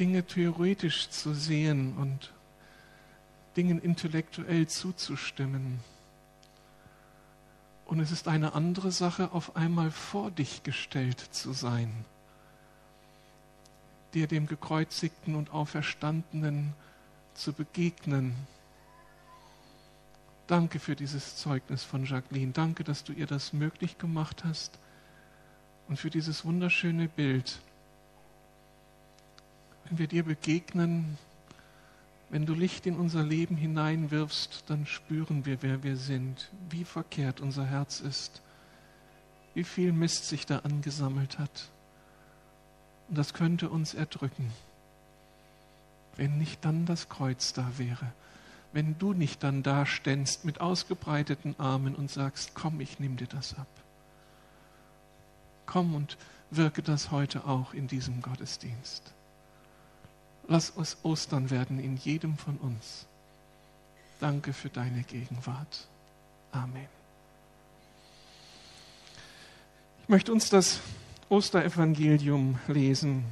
Dinge theoretisch zu sehen und Dingen intellektuell zuzustimmen. Und es ist eine andere Sache, auf einmal vor dich gestellt zu sein, dir dem gekreuzigten und auferstandenen zu begegnen. Danke für dieses Zeugnis von Jacqueline. Danke, dass du ihr das möglich gemacht hast und für dieses wunderschöne Bild. Wenn wir dir begegnen, wenn du Licht in unser Leben hineinwirfst, dann spüren wir, wer wir sind, wie verkehrt unser Herz ist, wie viel Mist sich da angesammelt hat. Und das könnte uns erdrücken, wenn nicht dann das Kreuz da wäre, wenn du nicht dann da ständst mit ausgebreiteten Armen und sagst, komm, ich nehme dir das ab. Komm und wirke das heute auch in diesem Gottesdienst. Lass uns Ostern werden in jedem von uns. Danke für deine Gegenwart. Amen. Ich möchte uns das Osterevangelium lesen.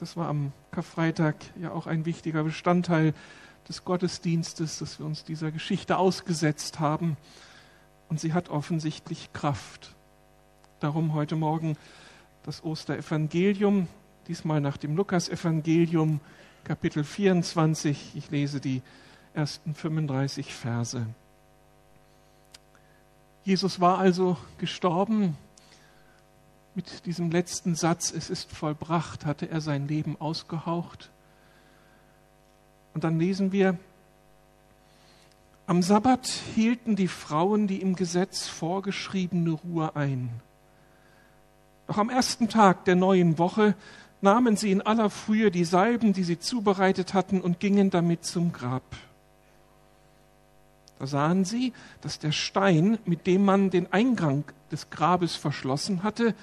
Das war am Karfreitag ja auch ein wichtiger Bestandteil des Gottesdienstes, dass wir uns dieser Geschichte ausgesetzt haben. Und sie hat offensichtlich Kraft. Darum heute Morgen das Osterevangelium, diesmal nach dem Lukasevangelium, Kapitel 24. Ich lese die ersten 35 Verse. Jesus war also gestorben. Mit diesem letzten Satz, es ist vollbracht, hatte er sein Leben ausgehaucht. Und dann lesen wir, am Sabbat hielten die Frauen die im Gesetz vorgeschriebene Ruhe ein. Doch am ersten Tag der neuen Woche nahmen sie in aller Frühe die Salben, die sie zubereitet hatten, und gingen damit zum Grab. Da sahen sie, dass der Stein, mit dem man den Eingang des Grabes verschlossen hatte,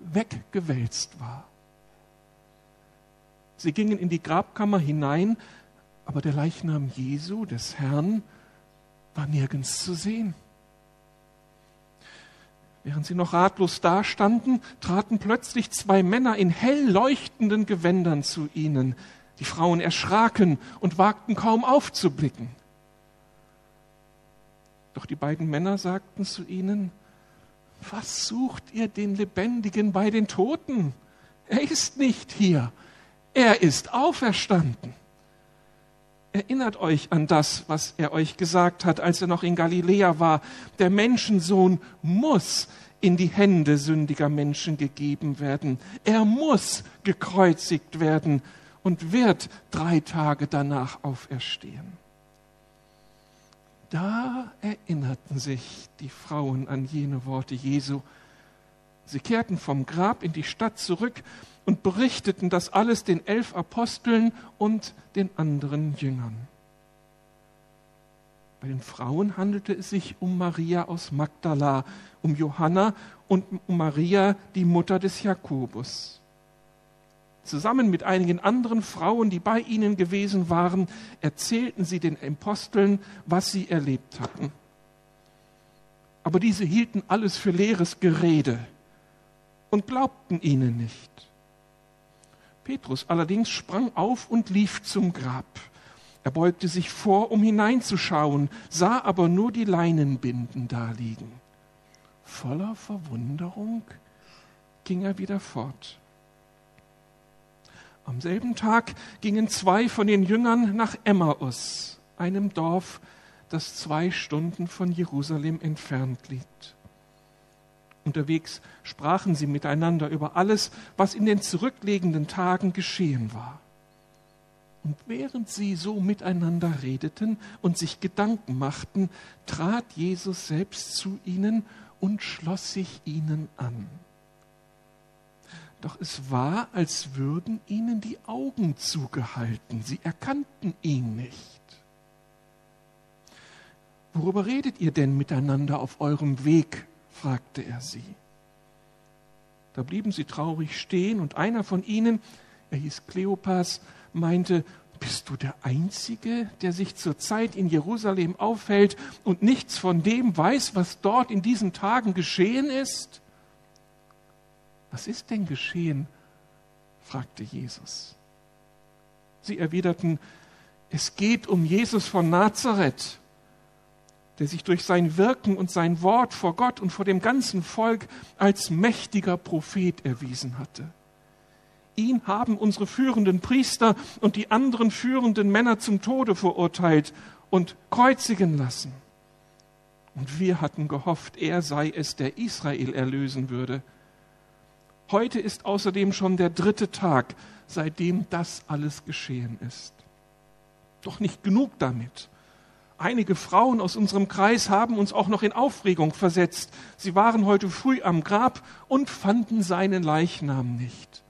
weggewälzt war. Sie gingen in die Grabkammer hinein, aber der Leichnam Jesu, des Herrn, war nirgends zu sehen. Während sie noch ratlos dastanden, traten plötzlich zwei Männer in hell leuchtenden Gewändern zu ihnen. Die Frauen erschraken und wagten kaum aufzublicken. Doch die beiden Männer sagten zu ihnen, was sucht ihr den Lebendigen bei den Toten? Er ist nicht hier, er ist auferstanden. Erinnert euch an das, was er euch gesagt hat, als er noch in Galiläa war. Der Menschensohn muss in die Hände sündiger Menschen gegeben werden. Er muss gekreuzigt werden und wird drei Tage danach auferstehen. Da erinnerten sich die Frauen an jene Worte Jesu. Sie kehrten vom Grab in die Stadt zurück und berichteten das alles den elf Aposteln und den anderen Jüngern. Bei den Frauen handelte es sich um Maria aus Magdala, um Johanna und um Maria, die Mutter des Jakobus. Zusammen mit einigen anderen Frauen, die bei ihnen gewesen waren, erzählten sie den Aposteln, was sie erlebt hatten. Aber diese hielten alles für leeres Gerede und glaubten ihnen nicht. Petrus allerdings sprang auf und lief zum Grab. Er beugte sich vor, um hineinzuschauen, sah aber nur die Leinenbinden daliegen. Voller Verwunderung ging er wieder fort. Am selben Tag gingen zwei von den Jüngern nach Emmaus, einem Dorf, das zwei Stunden von Jerusalem entfernt liegt. Unterwegs sprachen sie miteinander über alles, was in den zurückliegenden Tagen geschehen war. Und während sie so miteinander redeten und sich Gedanken machten, trat Jesus selbst zu ihnen und schloss sich ihnen an. Doch es war, als würden ihnen die Augen zugehalten. Sie erkannten ihn nicht. Worüber redet ihr denn miteinander auf eurem Weg? Fragte er sie. Da blieben sie traurig stehen und einer von ihnen, er hieß Kleopas, meinte, bist du der Einzige, der sich zurzeit in Jerusalem aufhält und nichts von dem weiß, was dort in diesen Tagen geschehen ist? Was ist denn geschehen? fragte Jesus. Sie erwiderten, es geht um Jesus von Nazareth, der sich durch sein Wirken und sein Wort vor Gott und vor dem ganzen Volk als mächtiger Prophet erwiesen hatte. Ihn haben unsere führenden Priester und die anderen führenden Männer zum Tode verurteilt und kreuzigen lassen. Und wir hatten gehofft, er sei es, der Israel erlösen würde. Heute ist außerdem schon der dritte Tag, seitdem das alles geschehen ist. Doch nicht genug damit. Einige Frauen aus unserem Kreis haben uns auch noch in Aufregung versetzt. Sie waren heute früh am Grab und fanden seinen Leichnam nicht.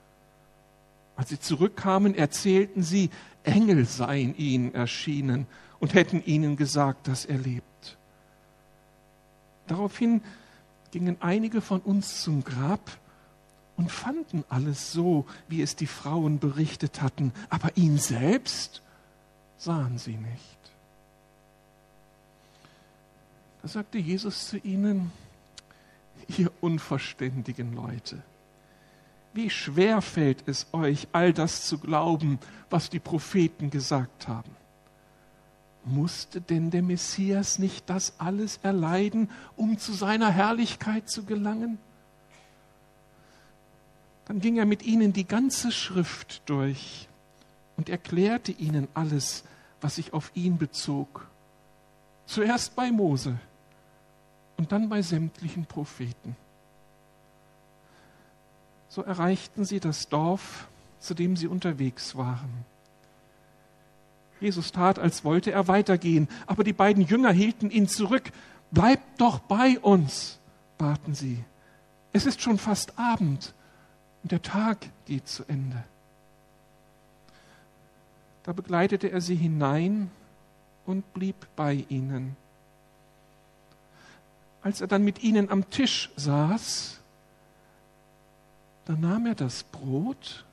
Als sie zurückkamen, erzählten sie, Engel seien ihnen erschienen und hätten ihnen gesagt, dass er lebt. Daraufhin gingen einige von uns zum Grab und fanden alles so, wie es die Frauen berichtet hatten, aber ihn selbst sahen sie nicht. Da sagte Jesus zu ihnen, ihr unverständigen Leute, wie schwer fällt es euch, all das zu glauben, was die Propheten gesagt haben. Musste denn der Messias nicht das alles erleiden, um zu seiner Herrlichkeit zu gelangen? Dann ging er mit ihnen die ganze Schrift durch und erklärte ihnen alles, was sich auf ihn bezog. Zuerst bei Mose und dann bei sämtlichen Propheten. So erreichten sie das Dorf, zu dem sie unterwegs waren. Jesus tat, als wollte er weitergehen, aber die beiden Jünger hielten ihn zurück. Bleibt doch bei uns, baten sie. Es ist schon fast Abend und der Tag geht zu Ende. Da begleitete er sie hinein und blieb bei ihnen. Als er dann mit ihnen am Tisch saß, da nahm er das Brot,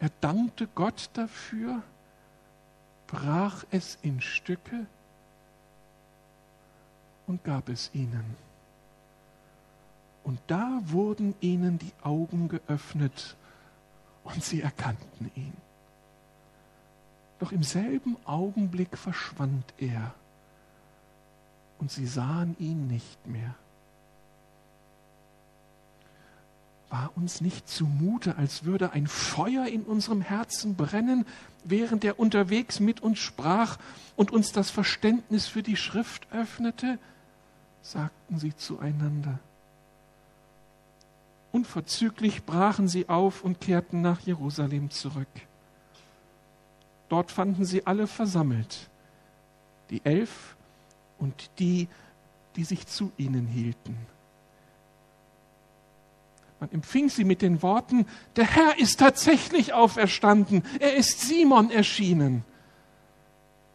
er dankte Gott dafür, brach es in Stücke und gab es ihnen. Und da wurden ihnen die Augen geöffnet und sie erkannten ihn. Doch im selben Augenblick verschwand er und sie sahen ihn nicht mehr. War uns nicht zumute, als würde ein Feuer in unserem Herzen brennen, während er unterwegs mit uns sprach und uns das Verständnis für die Schrift öffnete? sagten sie zueinander. Unverzüglich brachen sie auf und kehrten nach Jerusalem zurück. Dort fanden sie alle versammelt, die Elf und die, die sich zu ihnen hielten. Man empfing sie mit den Worten, der Herr ist tatsächlich auferstanden, er ist Simon erschienen.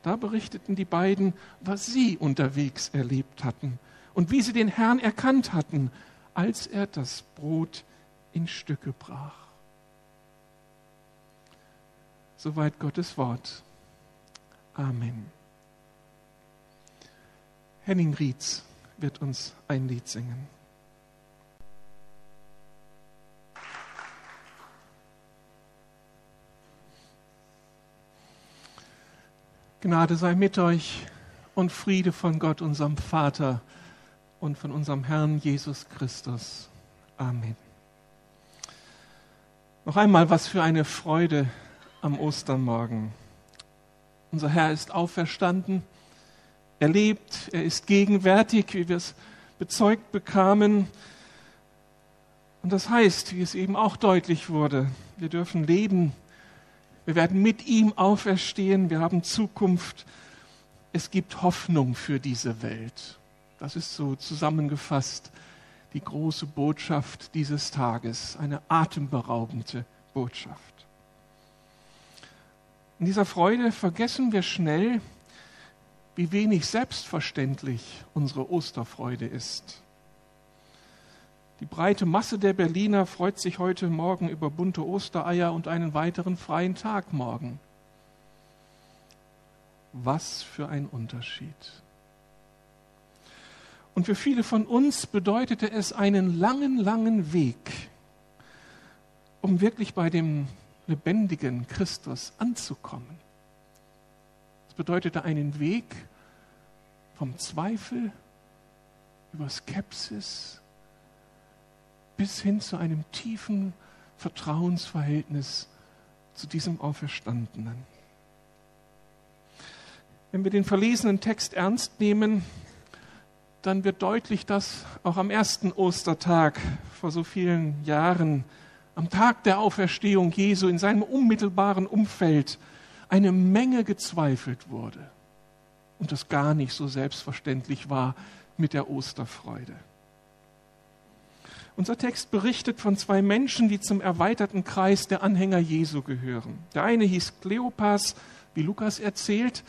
Da berichteten die beiden, was sie unterwegs erlebt hatten und wie sie den Herrn erkannt hatten, als er das Brot in Stücke brach. Soweit Gottes Wort. Amen. Henning Rietz wird uns ein Lied singen. Gnade sei mit euch und Friede von Gott, unserem Vater und von unserem Herrn Jesus Christus. Amen. Noch einmal, was für eine Freude am Ostermorgen. Unser Herr ist auferstanden, er lebt, er ist gegenwärtig, wie wir es bezeugt bekamen. Und das heißt, wie es eben auch deutlich wurde, wir dürfen leben, wir werden mit ihm auferstehen, wir haben Zukunft, es gibt Hoffnung für diese Welt. Das ist so zusammengefasst die große Botschaft dieses Tages, eine atemberaubende Botschaft. In dieser Freude vergessen wir schnell, wie wenig selbstverständlich unsere Osterfreude ist. Die breite Masse der Berliner freut sich heute Morgen über bunte Ostereier und einen weiteren freien Tag morgen. Was für ein Unterschied. Und für viele von uns bedeutete es einen langen, langen Weg, um wirklich bei dem lebendigen Christus anzukommen. Das bedeutete einen Weg vom Zweifel über Skepsis bis hin zu einem tiefen Vertrauensverhältnis zu diesem Auferstandenen. Wenn wir den verlesenen Text ernst nehmen, dann wird deutlich, dass auch am ersten Ostertag vor so vielen Jahren, am Tag der Auferstehung Jesu in seinem unmittelbaren Umfeld, eine Menge gezweifelt wurde und das gar nicht so selbstverständlich war mit der Osterfreude. Unser Text berichtet von zwei Menschen, die zum erweiterten Kreis der Anhänger Jesu gehören. Der eine hieß Kleopas, wie Lukas erzählt,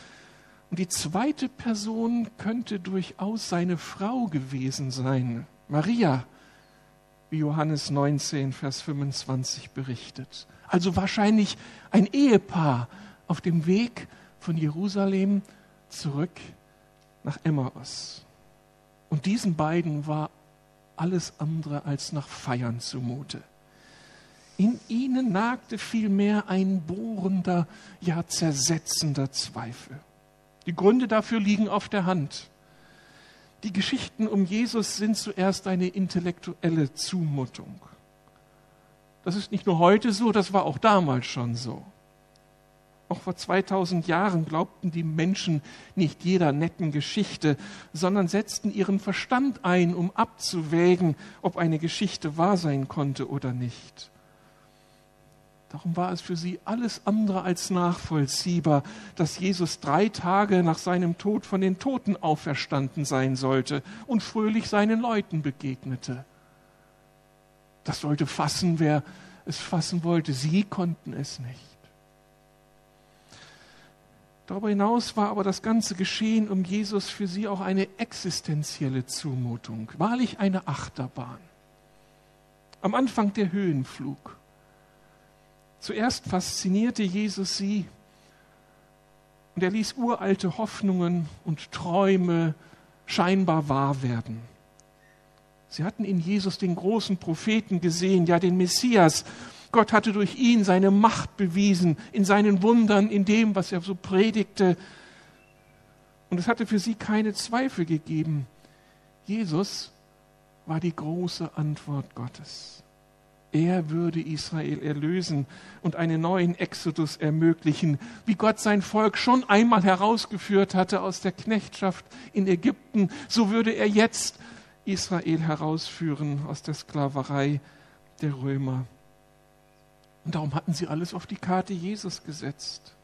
und die zweite Person könnte durchaus seine Frau gewesen sein, Maria, wie Johannes 19, Vers 25 berichtet. Also wahrscheinlich ein Ehepaar auf dem Weg von Jerusalem zurück nach Emmaus. Und diesen beiden war alles andere als nach Feiern zumute. In ihnen nagte vielmehr ein bohrender, ja zersetzender Zweifel. Die Gründe dafür liegen auf der Hand. Die Geschichten um Jesus sind zuerst eine intellektuelle Zumutung. Das ist nicht nur heute so, das war auch damals schon so. Auch vor 2000 Jahren glaubten die Menschen nicht jeder netten Geschichte, sondern setzten ihren Verstand ein, um abzuwägen, ob eine Geschichte wahr sein konnte oder nicht. Darum war es für sie alles andere als nachvollziehbar, dass Jesus drei Tage nach seinem Tod von den Toten auferstanden sein sollte und fröhlich seinen Leuten begegnete. Das sollte fassen, wer es fassen wollte. Sie konnten es nicht. Darüber hinaus war aber das ganze Geschehen um Jesus für sie auch eine existenzielle Zumutung, wahrlich eine Achterbahn. Am Anfang der Höhenflug. Zuerst faszinierte Jesus sie und er ließ uralte Hoffnungen und Träume scheinbar wahr werden. Sie hatten in Jesus den großen Propheten gesehen, ja den Messias. Gott hatte durch ihn seine Macht bewiesen, in seinen Wundern, in dem, was er so predigte. Und es hatte für sie keine Zweifel gegeben. Jesus war die große Antwort Gottes. Er würde Israel erlösen und einen neuen Exodus ermöglichen, wie Gott sein Volk schon einmal herausgeführt hatte aus der Knechtschaft in Ägypten, so würde er jetzt Israel herausführen aus der Sklaverei der Römer. Und darum hatten sie alles auf die Karte Jesus gesetzt.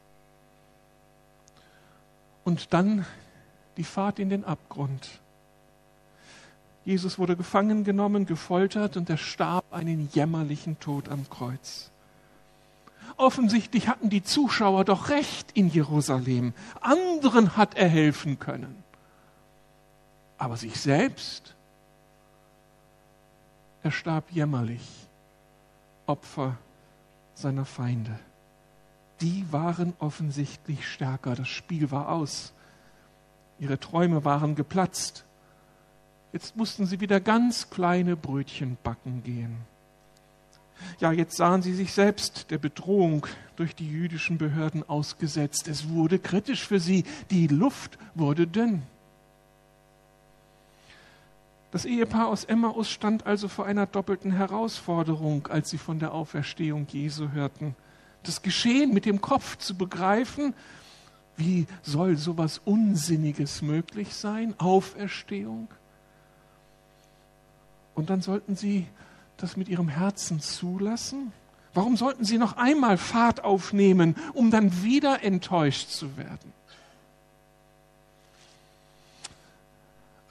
Und dann die Fahrt in den Abgrund. Jesus wurde gefangen genommen, gefoltert und er starb einen jämmerlichen Tod am Kreuz. Offensichtlich hatten die Zuschauer doch recht in Jerusalem. Anderen hat er helfen können. Aber sich selbst, er starb jämmerlich, Opfer seiner Feinde. Die waren offensichtlich stärker. Das Spiel war aus. Ihre Träume waren geplatzt. Jetzt mussten sie wieder ganz kleine Brötchen backen gehen. Ja, jetzt sahen sie sich selbst der Bedrohung durch die jüdischen Behörden ausgesetzt. Es wurde kritisch für sie. Die Luft wurde dünn. Das Ehepaar aus Emmaus stand also vor einer doppelten Herausforderung, als sie von der Auferstehung Jesu hörten. Das Geschehen mit dem Kopf zu begreifen, wie soll sowas Unsinniges möglich sein? Auferstehung? Und dann sollten sie das mit ihrem Herzen zulassen? Warum sollten sie noch einmal Fahrt aufnehmen, um dann wieder enttäuscht zu werden?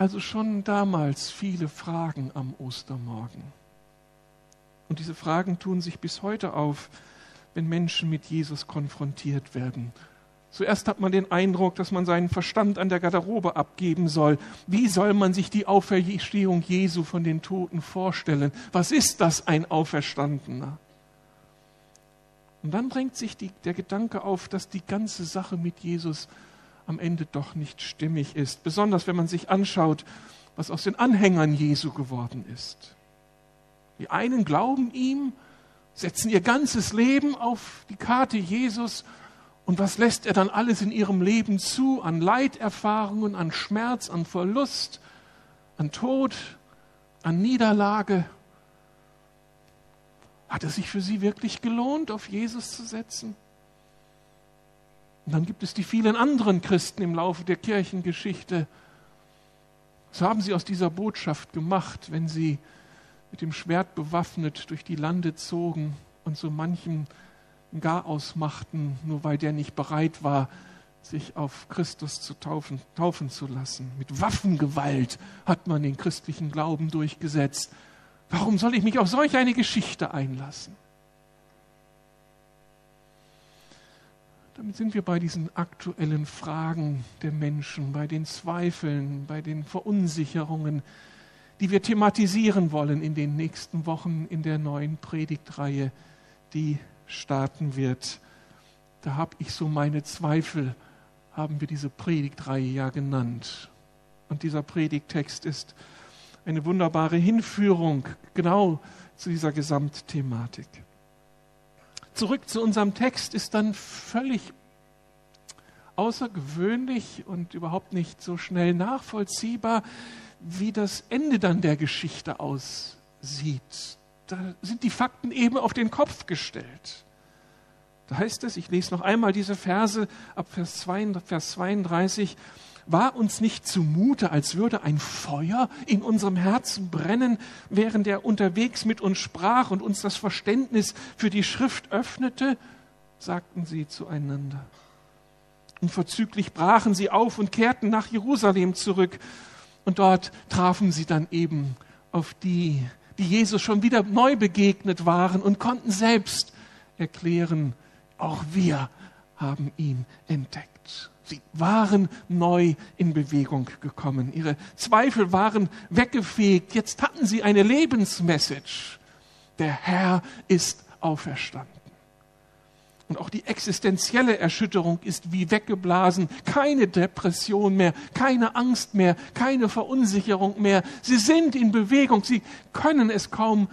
Also schon damals viele Fragen am Ostermorgen. Und diese Fragen tun sich bis heute auf, wenn Menschen mit Jesus konfrontiert werden. Zuerst hat man den Eindruck, dass man seinen Verstand an der Garderobe abgeben soll. Wie soll man sich die Auferstehung Jesu von den Toten vorstellen? Was ist das, ein Auferstandener? Und dann drängt sich die, der Gedanke auf, dass die ganze Sache mit Jesus am Ende doch nicht stimmig ist. Besonders wenn man sich anschaut, was aus den Anhängern Jesu geworden ist. Die einen glauben ihm setzen ihr ganzes Leben auf die Karte Jesus. Und was lässt er dann alles in ihrem Leben zu an Leiterfahrungen, an Schmerz, an Verlust, an Tod, an Niederlage? Hat es sich für sie wirklich gelohnt, auf Jesus zu setzen? Und dann gibt es die vielen anderen Christen im Laufe der Kirchengeschichte. Was haben sie aus dieser Botschaft gemacht, wenn sie mit dem Schwert bewaffnet durch die Lande zogen und so manchen gar ausmachten, nur weil der nicht bereit war, sich auf Christus zu taufen, taufen zu lassen. Mit Waffengewalt hat man den christlichen Glauben durchgesetzt. Warum soll ich mich auf solch eine Geschichte einlassen? Damit sind wir bei diesen aktuellen Fragen der Menschen, bei den Zweifeln, bei den Verunsicherungen, die wir thematisieren wollen in den nächsten Wochen in der neuen Predigtreihe, die starten wird. Da habe ich so meine Zweifel, haben wir diese Predigtreihe ja genannt. Und dieser Predigttext ist eine wunderbare Hinführung genau zu dieser Gesamtthematik zurück zu unserem Text ist dann völlig außergewöhnlich und überhaupt nicht so schnell nachvollziehbar, wie das Ende dann der Geschichte aussieht. Da sind die Fakten eben auf den Kopf gestellt. Da heißt es, ich lese noch einmal diese Verse ab Vers 32, war uns nicht zumute, als würde ein Feuer in unserem Herzen brennen, während er unterwegs mit uns sprach und uns das Verständnis für die Schrift öffnete? sagten sie zueinander. Und verzüglich brachen sie auf und kehrten nach Jerusalem zurück. Und dort trafen sie dann eben auf die, die Jesus schon wieder neu begegnet waren und konnten selbst erklären, auch wir haben ihn entdeckt. Sie waren neu in Bewegung gekommen. Ihre Zweifel waren weggefegt. Jetzt hatten sie eine Lebensmessage. Der Herr ist auferstanden. Und auch die existenzielle Erschütterung ist wie weggeblasen. Keine Depression mehr, keine Angst mehr, keine Verunsicherung mehr. Sie sind in Bewegung. Sie können es kaum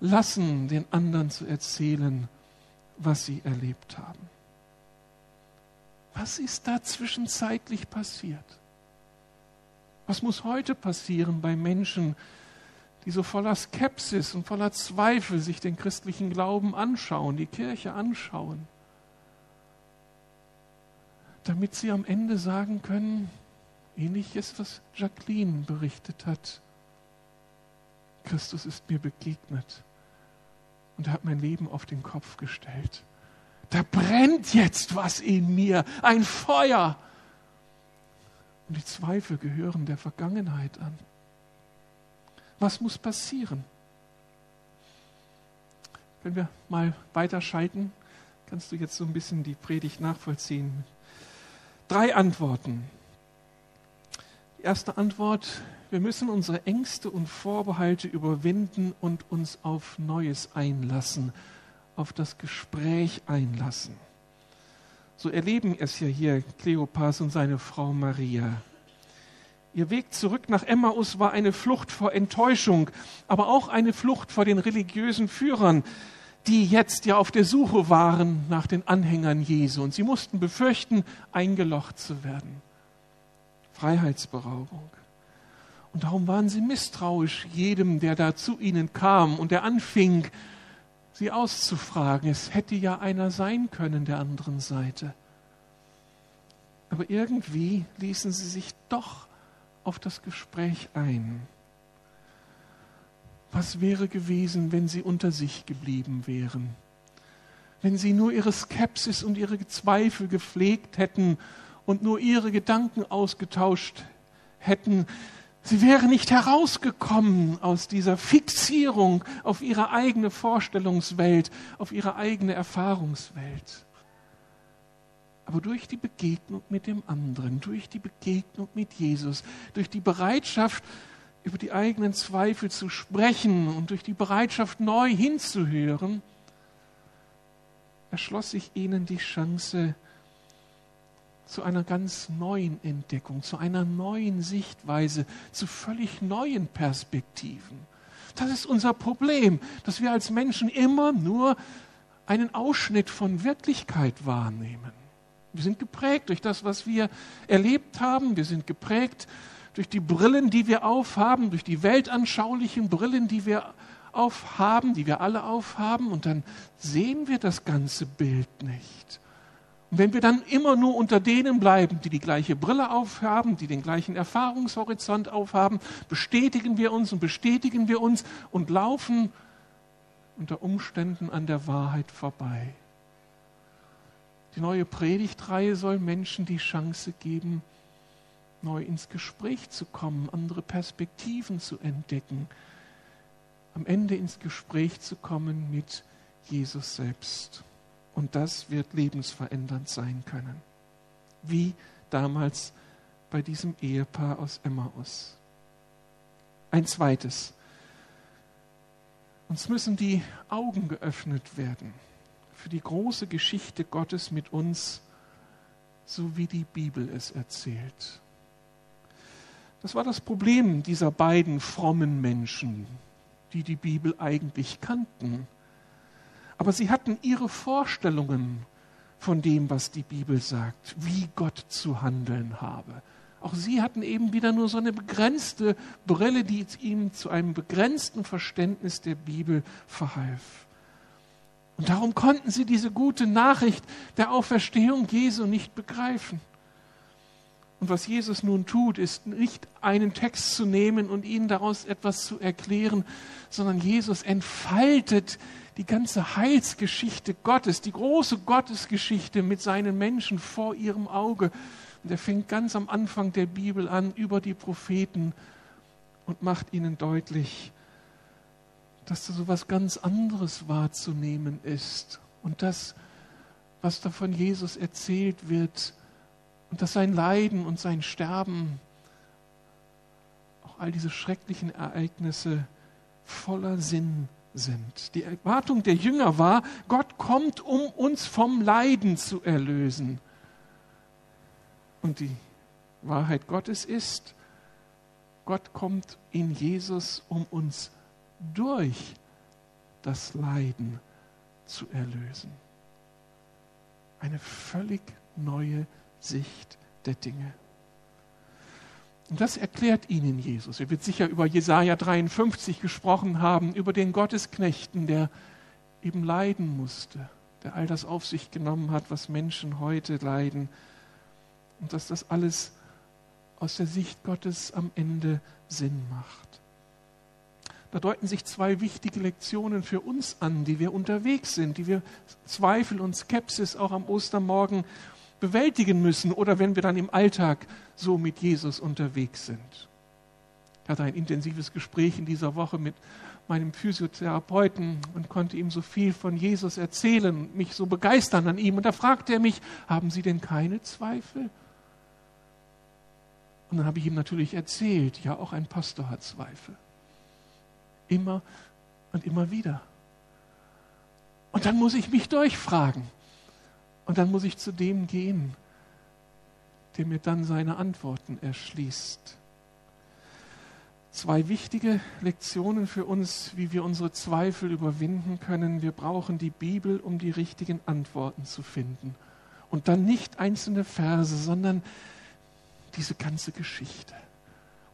lassen, den anderen zu erzählen, was sie erlebt haben. Was ist da zwischenzeitlich passiert? Was muss heute passieren bei Menschen, die so voller Skepsis und voller Zweifel sich den christlichen Glauben anschauen, die Kirche anschauen, damit sie am Ende sagen können, ähnlich ist, was Jacqueline berichtet hat. Christus ist mir begegnet und er hat mein Leben auf den Kopf gestellt. Da brennt jetzt was in mir, ein Feuer. Und die Zweifel gehören der Vergangenheit an. Was muss passieren? Wenn wir mal weiterschalten, kannst du jetzt so ein bisschen die Predigt nachvollziehen. Drei Antworten. Die erste Antwort, wir müssen unsere Ängste und Vorbehalte überwinden und uns auf Neues einlassen auf das Gespräch einlassen. So erleben es ja hier Kleopas und seine Frau Maria. Ihr Weg zurück nach Emmaus war eine Flucht vor Enttäuschung, aber auch eine Flucht vor den religiösen Führern, die jetzt ja auf der Suche waren nach den Anhängern Jesu. Und sie mussten befürchten, eingelocht zu werden. Freiheitsberaubung. Und darum waren sie misstrauisch jedem, der da zu ihnen kam und der anfing, sie auszufragen. Es hätte ja einer sein können der anderen Seite. Aber irgendwie ließen sie sich doch auf das Gespräch ein. Was wäre gewesen, wenn sie unter sich geblieben wären? Wenn sie nur ihre Skepsis und ihre Zweifel gepflegt hätten und nur ihre Gedanken ausgetauscht hätten, Sie wäre nicht herausgekommen aus dieser Fixierung auf ihre eigene Vorstellungswelt, auf ihre eigene Erfahrungswelt. Aber durch die Begegnung mit dem anderen, durch die Begegnung mit Jesus, durch die Bereitschaft, über die eigenen Zweifel zu sprechen und durch die Bereitschaft, neu hinzuhören, erschloss sich ihnen die Chance, zu einer ganz neuen Entdeckung, zu einer neuen Sichtweise, zu völlig neuen Perspektiven. Das ist unser Problem, dass wir als Menschen immer nur einen Ausschnitt von Wirklichkeit wahrnehmen. Wir sind geprägt durch das, was wir erlebt haben. Wir sind geprägt durch die Brillen, die wir aufhaben, durch die weltanschaulichen Brillen, die wir aufhaben, die wir alle aufhaben. Und dann sehen wir das ganze Bild nicht. Und wenn wir dann immer nur unter denen bleiben, die die gleiche Brille aufhaben, die den gleichen Erfahrungshorizont aufhaben, bestätigen wir uns und bestätigen wir uns und laufen unter Umständen an der Wahrheit vorbei. Die neue Predigtreihe soll Menschen die Chance geben, neu ins Gespräch zu kommen, andere Perspektiven zu entdecken, am Ende ins Gespräch zu kommen mit Jesus selbst. Und das wird lebensverändernd sein können, wie damals bei diesem Ehepaar aus Emmaus. Ein zweites. Uns müssen die Augen geöffnet werden für die große Geschichte Gottes mit uns, so wie die Bibel es erzählt. Das war das Problem dieser beiden frommen Menschen, die die Bibel eigentlich kannten. Aber sie hatten ihre Vorstellungen von dem, was die Bibel sagt, wie Gott zu handeln habe. Auch sie hatten eben wieder nur so eine begrenzte Brille, die ihnen zu einem begrenzten Verständnis der Bibel verhalf. Und darum konnten sie diese gute Nachricht der Auferstehung Jesu nicht begreifen. Und was Jesus nun tut, ist nicht einen Text zu nehmen und ihnen daraus etwas zu erklären, sondern Jesus entfaltet die ganze Heilsgeschichte Gottes, die große Gottesgeschichte mit seinen Menschen vor ihrem Auge. Und er fängt ganz am Anfang der Bibel an über die Propheten und macht ihnen deutlich, dass da so etwas ganz anderes wahrzunehmen ist. Und das, was da von Jesus erzählt wird, und dass sein Leiden und sein Sterben, auch all diese schrecklichen Ereignisse voller Sinn sind. Die Erwartung der Jünger war, Gott kommt, um uns vom Leiden zu erlösen. Und die Wahrheit Gottes ist, Gott kommt in Jesus, um uns durch das Leiden zu erlösen. Eine völlig neue Sicht der Dinge. Und das erklärt ihnen Jesus. Er wird sicher über Jesaja 53 gesprochen haben, über den Gottesknechten, der eben leiden musste, der all das auf sich genommen hat, was Menschen heute leiden. Und dass das alles aus der Sicht Gottes am Ende Sinn macht. Da deuten sich zwei wichtige Lektionen für uns an, die wir unterwegs sind, die wir Zweifel und Skepsis auch am Ostermorgen bewältigen müssen oder wenn wir dann im Alltag so mit Jesus unterwegs sind. Ich hatte ein intensives Gespräch in dieser Woche mit meinem Physiotherapeuten und konnte ihm so viel von Jesus erzählen, mich so begeistern an ihm. Und da fragte er mich, haben Sie denn keine Zweifel? Und dann habe ich ihm natürlich erzählt, ja, auch ein Pastor hat Zweifel. Immer und immer wieder. Und dann muss ich mich durchfragen. Und dann muss ich zu dem gehen, der mir dann seine Antworten erschließt. Zwei wichtige Lektionen für uns, wie wir unsere Zweifel überwinden können. Wir brauchen die Bibel, um die richtigen Antworten zu finden. Und dann nicht einzelne Verse, sondern diese ganze Geschichte.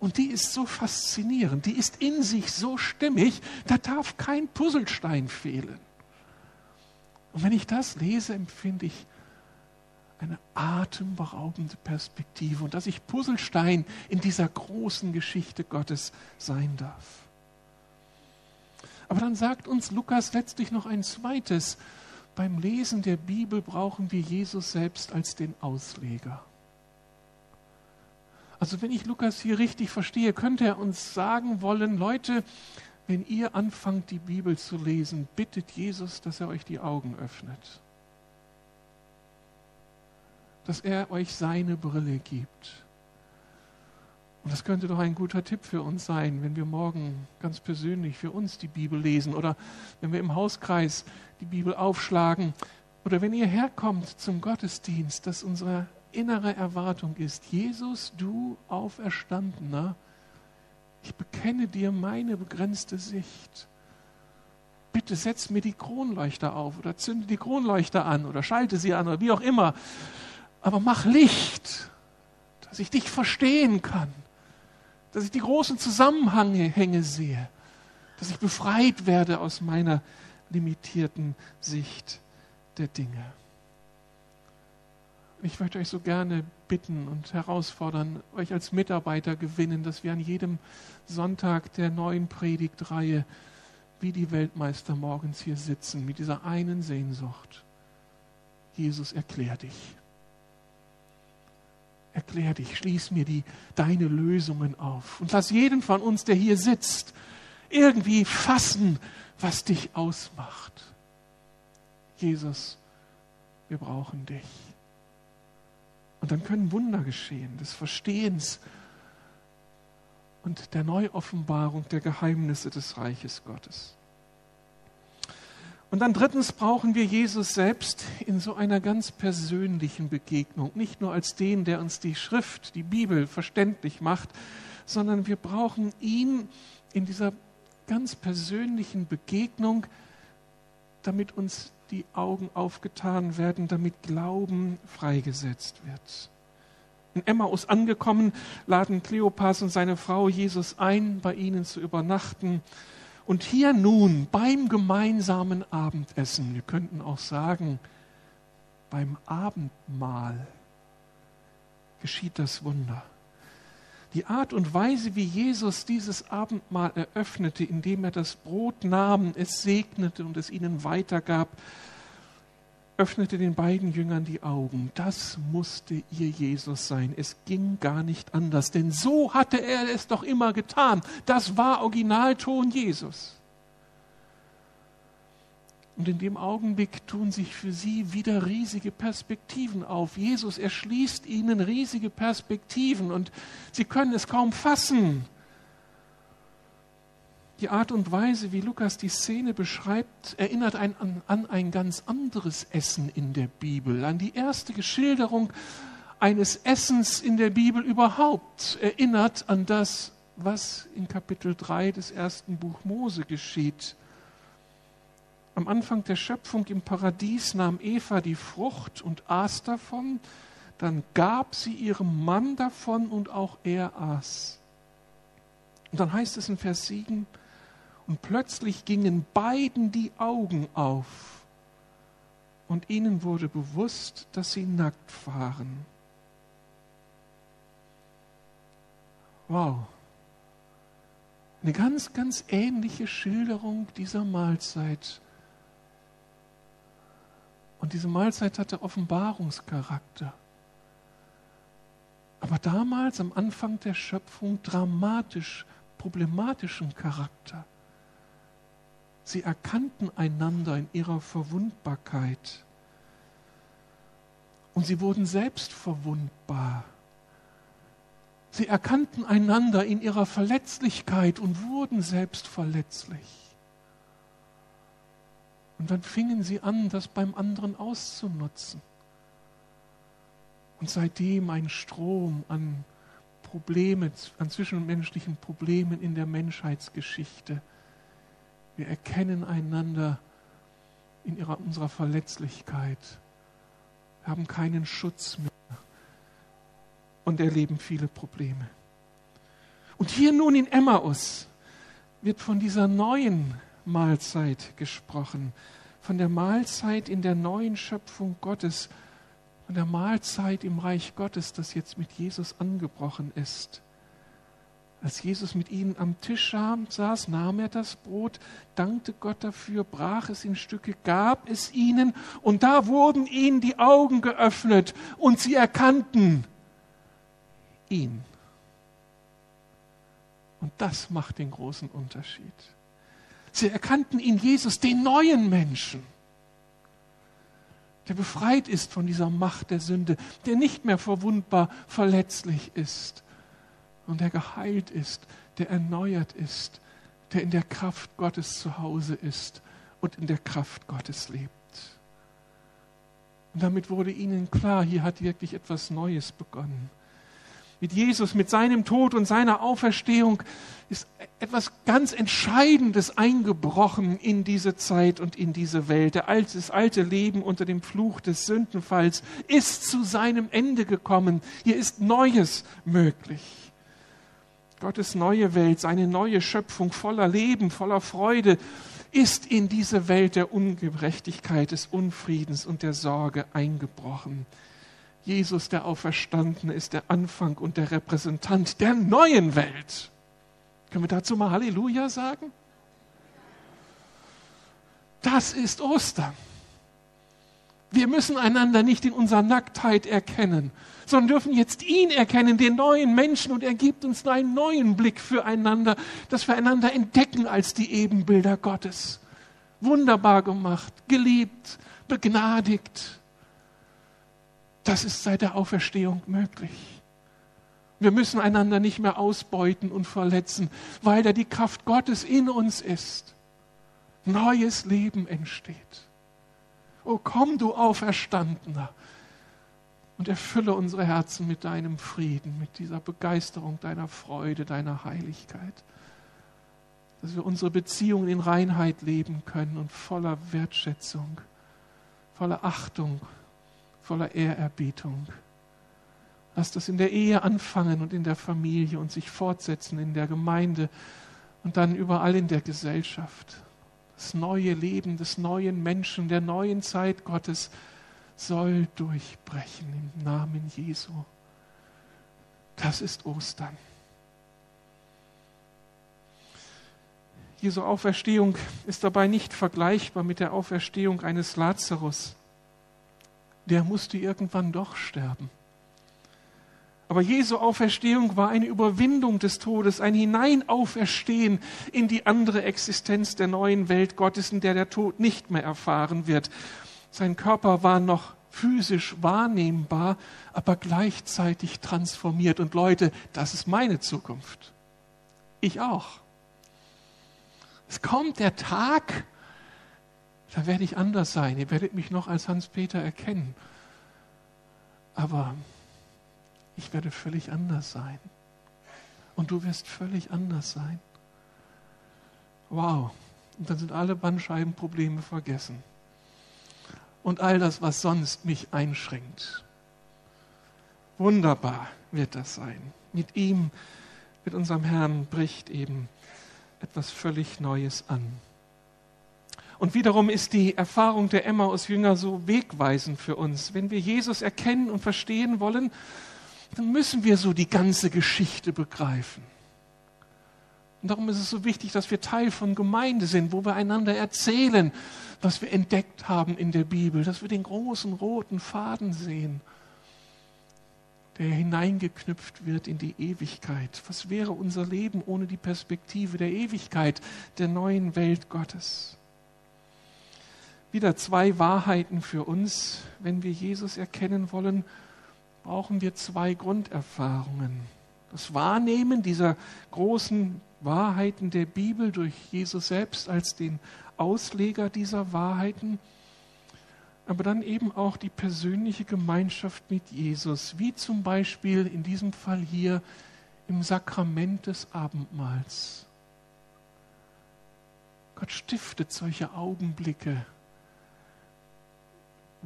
Und die ist so faszinierend, die ist in sich so stimmig, da darf kein Puzzlestein fehlen. Und wenn ich das lese, empfinde ich eine atemberaubende Perspektive und dass ich Puzzlestein in dieser großen Geschichte Gottes sein darf. Aber dann sagt uns Lukas letztlich noch ein zweites. Beim Lesen der Bibel brauchen wir Jesus selbst als den Ausleger. Also wenn ich Lukas hier richtig verstehe, könnte er uns sagen wollen, Leute, wenn ihr anfangt, die Bibel zu lesen, bittet Jesus, dass er euch die Augen öffnet. Dass er euch seine Brille gibt. Und das könnte doch ein guter Tipp für uns sein, wenn wir morgen ganz persönlich für uns die Bibel lesen oder wenn wir im Hauskreis die Bibel aufschlagen oder wenn ihr herkommt zum Gottesdienst, dass unsere innere Erwartung ist, Jesus, du Auferstandener, Ich bekenne dir meine begrenzte Sicht. Bitte setz mir die Kronleuchter auf oder zünde die Kronleuchter an oder schalte sie an oder wie auch immer. Aber mach Licht, dass ich dich verstehen kann, dass ich die großen Zusammenhänge sehe, dass ich befreit werde aus meiner limitierten Sicht der Dinge. Ich möchte euch so gerne bitten und herausfordern, euch als Mitarbeiter gewinnen, dass wir an jedem Sonntag der neuen Predigtreihe wie die Weltmeister morgens hier sitzen mit dieser einen Sehnsucht. Jesus, erklär dich. Erklär dich, schließ mir die, deine Lösungen auf und lass jeden von uns, der hier sitzt, irgendwie fassen, was dich ausmacht. Jesus, wir brauchen dich. Und dann können Wunder geschehen, des Verstehens und der Neuoffenbarung der Geheimnisse des Reiches Gottes. Und dann drittens brauchen wir Jesus selbst in so einer ganz persönlichen Begegnung, nicht nur als den, der uns die Schrift, die Bibel verständlich macht, sondern wir brauchen ihn in dieser ganz persönlichen Begegnung, damit uns die Augen aufgetan werden, damit Glauben freigesetzt wird. In Emmaus angekommen, laden Kleopas und seine Frau Jesus ein, bei ihnen zu übernachten. Und hier nun beim gemeinsamen Abendessen, wir könnten auch sagen, beim Abendmahl geschieht das Wunder. Die Art und Weise, wie Jesus dieses Abendmahl eröffnete, indem er das Brot nahm, es segnete und es ihnen weitergab, öffnete den beiden Jüngern die Augen. Das musste ihr Jesus sein. Es ging gar nicht anders, denn so hatte er es doch immer getan. Das war Originalton Jesus. Und in dem Augenblick tun sich für sie wieder riesige Perspektiven auf. Jesus erschließt ihnen riesige Perspektiven und sie können es kaum fassen. Die Art und Weise, wie Lukas die Szene beschreibt, erinnert ein, an, an ein ganz anderes Essen in der Bibel, an die erste Geschilderung eines Essens in der Bibel überhaupt, erinnert an das, was in Kapitel 3 des ersten Buch Mose geschieht. Am Anfang der Schöpfung im Paradies nahm Eva die Frucht und aß davon, dann gab sie ihrem Mann davon und auch er aß. Und dann heißt es in Vers 7, und plötzlich gingen beiden die Augen auf und ihnen wurde bewusst, dass sie nackt waren. Wow. Eine ganz, ganz ähnliche Schilderung dieser Mahlzeit und diese Mahlzeit hatte Offenbarungscharakter. Aber damals am Anfang der Schöpfung dramatisch, problematischen Charakter. Sie erkannten einander in ihrer Verwundbarkeit. Und sie wurden selbst verwundbar. Sie erkannten einander in ihrer Verletzlichkeit und wurden selbst verletzlich. Und dann fingen sie an, das beim anderen auszunutzen. Und seitdem ein Strom an Problemen, an zwischenmenschlichen Problemen in der Menschheitsgeschichte. Wir erkennen einander in ihrer, unserer Verletzlichkeit, wir haben keinen Schutz mehr und erleben viele Probleme. Und hier nun in Emmaus wird von dieser neuen Mahlzeit gesprochen, von der Mahlzeit in der neuen Schöpfung Gottes, von der Mahlzeit im Reich Gottes, das jetzt mit Jesus angebrochen ist. Als Jesus mit ihnen am Tisch saß, nahm er das Brot, dankte Gott dafür, brach es in Stücke, gab es ihnen und da wurden ihnen die Augen geöffnet und sie erkannten ihn. Und das macht den großen Unterschied. Sie erkannten in Jesus den neuen Menschen, der befreit ist von dieser Macht der Sünde, der nicht mehr verwundbar, verletzlich ist und der geheilt ist, der erneuert ist, der in der Kraft Gottes zu Hause ist und in der Kraft Gottes lebt. Und damit wurde ihnen klar, hier hat wirklich etwas Neues begonnen. Mit Jesus, mit seinem Tod und seiner Auferstehung ist etwas ganz Entscheidendes eingebrochen in diese Zeit und in diese Welt. Das alte Leben unter dem Fluch des Sündenfalls ist zu seinem Ende gekommen. Hier ist Neues möglich. Gottes neue Welt, seine neue Schöpfung voller Leben, voller Freude, ist in diese Welt der Ungerechtigkeit, des Unfriedens und der Sorge eingebrochen. Jesus, der Auferstandene, ist der Anfang und der Repräsentant der neuen Welt. Können wir dazu mal Halleluja sagen? Das ist Ostern. Wir müssen einander nicht in unserer Nacktheit erkennen, sondern dürfen jetzt ihn erkennen, den neuen Menschen, und er gibt uns einen neuen Blick füreinander, dass wir einander entdecken als die Ebenbilder Gottes. Wunderbar gemacht, geliebt, begnadigt. Das ist seit der Auferstehung möglich. Wir müssen einander nicht mehr ausbeuten und verletzen, weil da die Kraft Gottes in uns ist. Neues Leben entsteht. Oh, komm, du Auferstandener, und erfülle unsere Herzen mit deinem Frieden, mit dieser Begeisterung deiner Freude, deiner Heiligkeit. Dass wir unsere Beziehungen in Reinheit leben können und voller Wertschätzung, voller Achtung, voller Ehrerbietung. Lass das in der Ehe anfangen und in der Familie und sich fortsetzen in der Gemeinde und dann überall in der Gesellschaft. Das neue Leben des neuen Menschen, der neuen Zeit Gottes soll durchbrechen im Namen Jesu. Das ist Ostern. Jesu Auferstehung ist dabei nicht vergleichbar mit der Auferstehung eines Lazarus. Der musste irgendwann doch sterben. Aber Jesu Auferstehung war eine Überwindung des Todes, ein Hineinauferstehen in die andere Existenz der neuen Welt Gottes, in der der Tod nicht mehr erfahren wird. Sein Körper war noch physisch wahrnehmbar, aber gleichzeitig transformiert. Und Leute, das ist meine Zukunft. Ich auch. Es kommt der Tag, da werde ich anders sein. Ihr werdet mich noch als Hans-Peter erkennen. Aber ich werde völlig anders sein. Und du wirst völlig anders sein. Wow. Und dann sind alle Bandscheibenprobleme vergessen. Und all das, was sonst mich einschränkt. Wunderbar wird das sein. Mit ihm, mit unserem Herrn, bricht eben etwas völlig Neues an. Und wiederum ist die Erfahrung der Emmaus-Jünger so wegweisend für uns. Wenn wir Jesus erkennen und verstehen wollen, dann müssen wir so die ganze Geschichte begreifen. Und darum ist es so wichtig, dass wir Teil von Gemeinde sind, wo wir einander erzählen, was wir entdeckt haben in der Bibel, dass wir den großen roten Faden sehen, der hineingeknüpft wird in die Ewigkeit. Was wäre unser Leben ohne die Perspektive der Ewigkeit, der neuen Welt Gottes? Wieder zwei Wahrheiten für uns, wenn wir Jesus erkennen wollen brauchen wir zwei Grunderfahrungen. Das Wahrnehmen dieser großen Wahrheiten der Bibel durch Jesus selbst als den Ausleger dieser Wahrheiten, aber dann eben auch die persönliche Gemeinschaft mit Jesus, wie zum Beispiel in diesem Fall hier im Sakrament des Abendmahls. Gott stiftet solche Augenblicke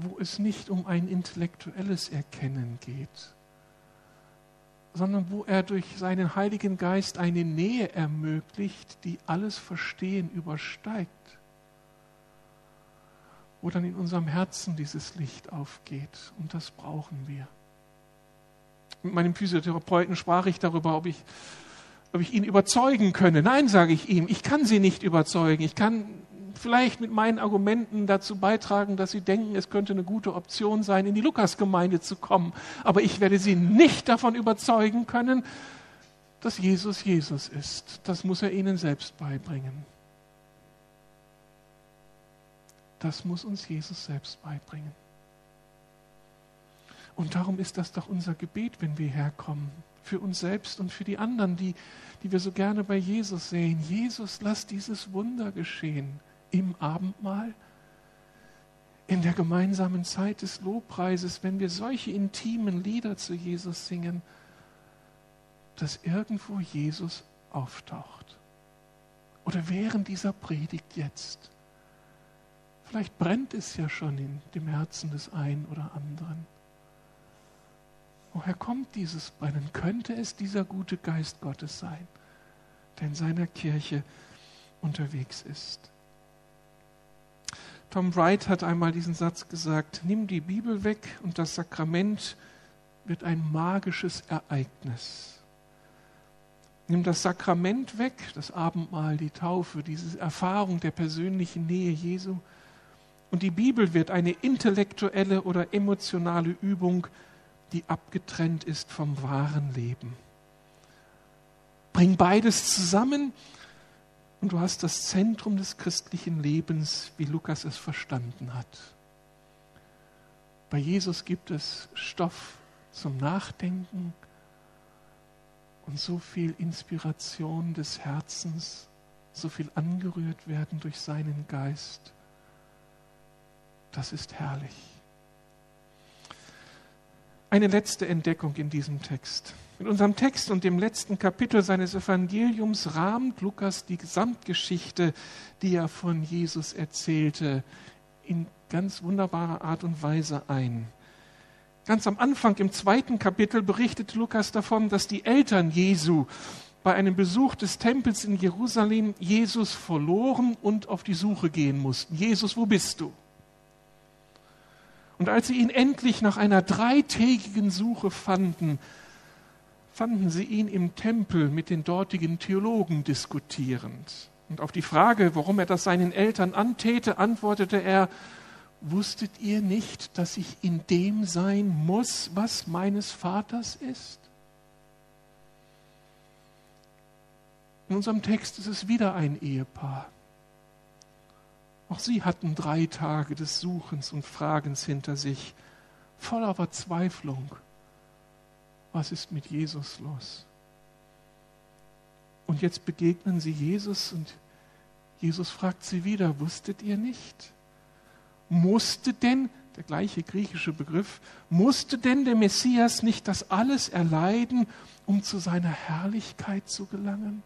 wo es nicht um ein intellektuelles Erkennen geht, sondern wo er durch seinen Heiligen Geist eine Nähe ermöglicht, die alles Verstehen übersteigt, wo dann in unserem Herzen dieses Licht aufgeht. Und das brauchen wir. Mit meinem Physiotherapeuten sprach ich darüber, ob ich, ob ich ihn überzeugen könne. Nein, sage ich ihm, ich kann sie nicht überzeugen. Ich kann vielleicht mit meinen Argumenten dazu beitragen, dass Sie denken, es könnte eine gute Option sein, in die Lukasgemeinde zu kommen. Aber ich werde Sie nicht davon überzeugen können, dass Jesus Jesus ist. Das muss er Ihnen selbst beibringen. Das muss uns Jesus selbst beibringen. Und darum ist das doch unser Gebet, wenn wir herkommen. Für uns selbst und für die anderen, die, die wir so gerne bei Jesus sehen. Jesus, lass dieses Wunder geschehen im Abendmahl, in der gemeinsamen Zeit des Lobpreises, wenn wir solche intimen Lieder zu Jesus singen. dass irgendwo Jesus auftaucht. Oder während dieser Predigt jetzt. Vielleicht brennt es ja schon in dem Herzen des einen oder anderen. Woher kommt dieses Brennen? Könnte es dieser gute Geist Gottes sein, der in seiner Kirche unterwegs ist? Tom Wright hat einmal diesen Satz gesagt, nimm die Bibel weg und das Sakrament wird ein magisches Ereignis. Nimm das Sakrament weg, das Abendmahl, die Taufe, diese Erfahrung der persönlichen Nähe Jesu, und die Bibel wird eine intellektuelle oder emotionale Übung, die abgetrennt ist vom wahren Leben. Bring beides zusammen und du hast das Zentrum des christlichen Lebens, wie Lukas es verstanden hat. Bei Jesus gibt es Stoff zum Nachdenken und so viel Inspiration des Herzens, so viel angerührt werden durch seinen Geist. Das ist herrlich. Eine letzte Entdeckung in diesem Text. In unserem Text und dem letzten Kapitel seines Evangeliums rahmt Lukas die Gesamtgeschichte, die er von Jesus erzählte, in ganz wunderbarer Art und Weise ein. Ganz am Anfang im zweiten Kapitel berichtet Lukas davon, dass die Eltern Jesu bei einem Besuch des Tempels in Jerusalem Jesus verloren und auf die Suche gehen mussten. Jesus, wo bist du? Und als sie ihn endlich nach einer dreitägigen Suche fanden, fanden sie ihn im Tempel mit den dortigen Theologen diskutierend. Und auf die Frage, warum er das seinen Eltern antäte, antwortete er, wusstet ihr nicht, dass ich in dem sein muss, was meines Vaters ist? In unserem Text ist es wieder ein Ehepaar. Auch sie hatten drei Tage des Suchens und Fragens hinter sich, voller Verzweiflung. Was ist mit Jesus los? Und jetzt begegnen sie Jesus und Jesus fragt sie wieder, wusstet ihr nicht? Musste denn, der gleiche griechische Begriff, musste denn der Messias nicht das alles erleiden, um zu seiner Herrlichkeit zu gelangen?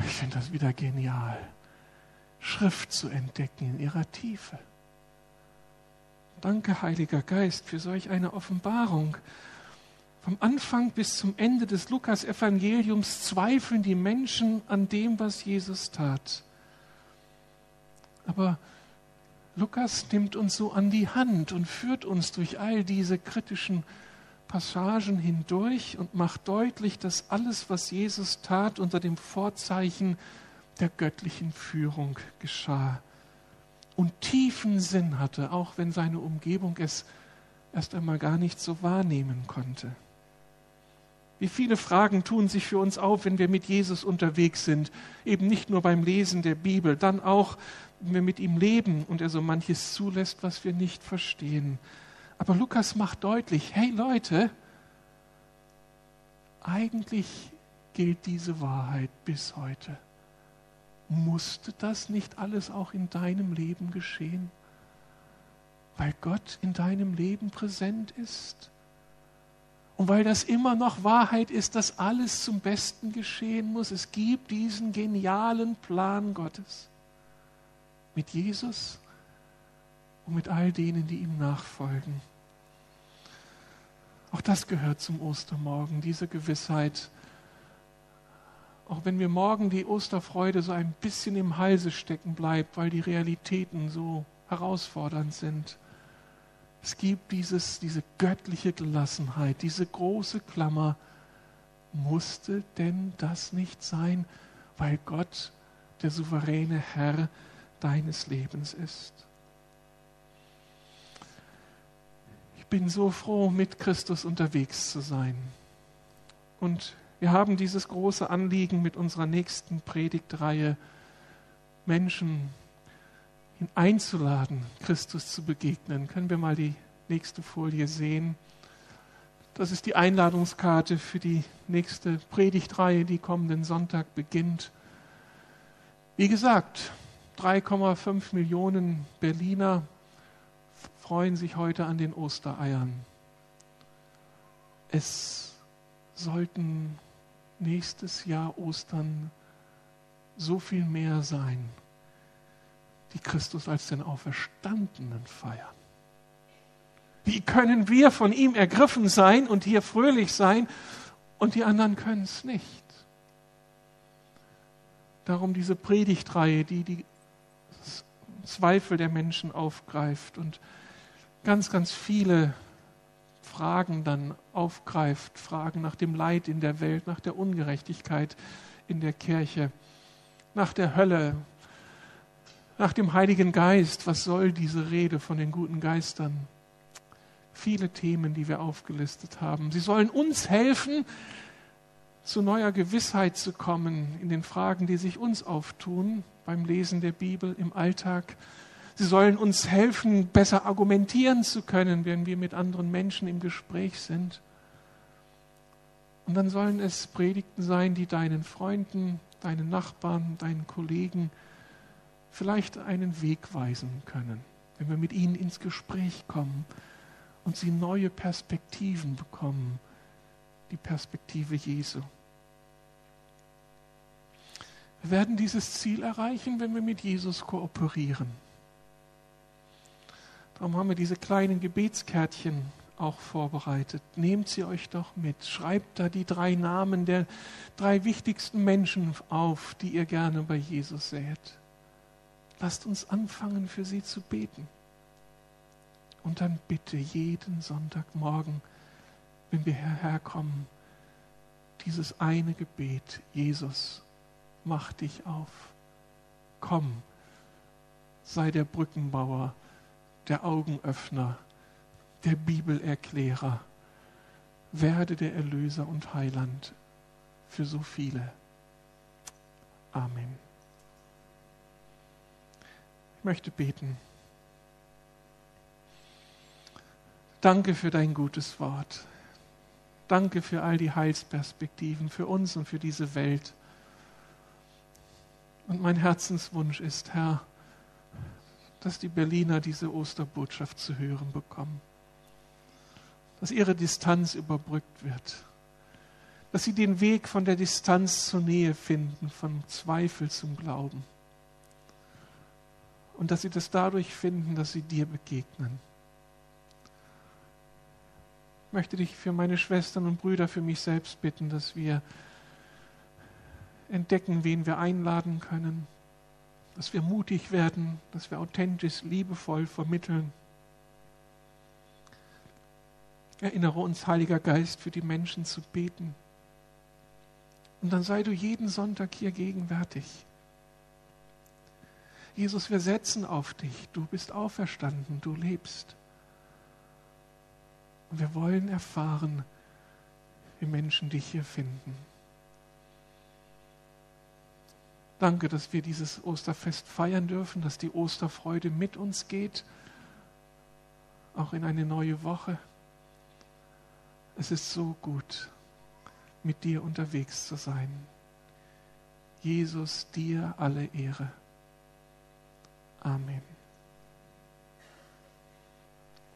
Ich finde das wieder genial, Schrift zu entdecken in ihrer Tiefe. Danke, Heiliger Geist, für solch eine Offenbarung. Vom Anfang bis zum Ende des Lukas-Evangeliums zweifeln die Menschen an dem, was Jesus tat. Aber Lukas nimmt uns so an die Hand und führt uns durch all diese kritischen Passagen hindurch und macht deutlich, dass alles, was Jesus tat, unter dem Vorzeichen der göttlichen Führung geschah und tiefen Sinn hatte, auch wenn seine Umgebung es erst einmal gar nicht so wahrnehmen konnte. Wie viele Fragen tun sich für uns auf, wenn wir mit Jesus unterwegs sind, eben nicht nur beim Lesen der Bibel, dann auch, wenn wir mit ihm leben und er so manches zulässt, was wir nicht verstehen. Aber Lukas macht deutlich, hey Leute, eigentlich gilt diese Wahrheit bis heute. Musste das nicht alles auch in deinem Leben geschehen? Weil Gott in deinem Leben präsent ist? Und weil das immer noch Wahrheit ist, dass alles zum Besten geschehen muss. Es gibt diesen genialen Plan Gottes mit Jesus und mit all denen, die ihm nachfolgen. Auch das gehört zum Ostermorgen, diese Gewissheit. Auch wenn mir morgen die Osterfreude so ein bisschen im Halse stecken bleibt, weil die Realitäten so herausfordernd sind. Es gibt dieses, diese göttliche Gelassenheit, diese große Klammer. Musste denn das nicht sein, weil Gott der souveräne Herr deines Lebens ist? bin so froh, mit Christus unterwegs zu sein. Und wir haben dieses große Anliegen mit unserer nächsten Predigtreihe, Menschen einzuladen, Christus zu begegnen. Können wir mal die nächste Folie sehen? Das ist die Einladungskarte für die nächste Predigtreihe, die kommenden Sonntag beginnt. Wie gesagt, 3,5 Millionen Berliner freuen sich heute an den Ostereiern. es sollten nächstes Jahr Ostern so viel mehr sein, die Christus als den Auferstandenen feiern. Wie können wir von ihm ergriffen sein und hier fröhlich sein und die anderen können es nicht? Darum diese Predigtreihe, die die Zweifel der Menschen aufgreift und ganz, ganz viele Fragen dann aufgreift, Fragen nach dem Leid in der Welt, nach der Ungerechtigkeit in der Kirche, nach der Hölle, nach dem Heiligen Geist. Was soll diese Rede von den guten Geistern? Viele Themen, die wir aufgelistet haben. Sie sollen uns helfen, zu neuer Gewissheit zu kommen in den Fragen, die sich uns auftun beim Lesen der Bibel im Alltag. Sie sollen uns helfen, besser argumentieren zu können, wenn wir mit anderen Menschen im Gespräch sind. Und dann sollen es Predigten sein, die deinen Freunden, deinen Nachbarn, deinen Kollegen vielleicht einen Weg weisen können, wenn wir mit ihnen ins Gespräch kommen und sie neue Perspektiven bekommen, die Perspektive Jesu. Wir werden dieses Ziel erreichen, wenn wir mit Jesus kooperieren. Darum haben wir diese kleinen Gebetskärtchen auch vorbereitet. Nehmt sie euch doch mit. Schreibt da die drei Namen der drei wichtigsten Menschen auf, die ihr gerne bei Jesus seht. Lasst uns anfangen, für sie zu beten. Und dann bitte jeden Sonntagmorgen, wenn wir hierher kommen, dieses eine Gebet, Jesus, mach dich auf. Komm, sei der Brückenbauer der Augenöffner, der Bibelerklärer. Werde der Erlöser und Heiland für so viele. Amen. Ich möchte beten. Danke für dein gutes Wort. Danke für all die Heilsperspektiven für uns und für diese Welt. Und mein Herzenswunsch ist, Herr, dass die Berliner diese Osterbotschaft zu hören bekommen. Dass ihre Distanz überbrückt wird. Dass sie den Weg von der Distanz zur Nähe finden, vom Zweifel zum Glauben. Und dass sie das dadurch finden, dass sie dir begegnen. Ich möchte dich für meine Schwestern und Brüder, für mich selbst bitten, dass wir entdecken, wen wir einladen können, dass wir mutig werden, dass wir authentisch, liebevoll vermitteln. Erinnere uns, Heiliger Geist, für die Menschen zu beten. Und dann sei du jeden Sonntag hier gegenwärtig. Jesus, wir setzen auf dich. Du bist auferstanden, du lebst. Und wir wollen erfahren, wie Menschen dich hier finden. Danke, dass wir dieses Osterfest feiern dürfen, dass die Osterfreude mit uns geht, auch in eine neue Woche. Es ist so gut, mit dir unterwegs zu sein. Jesus, dir alle Ehre. Amen.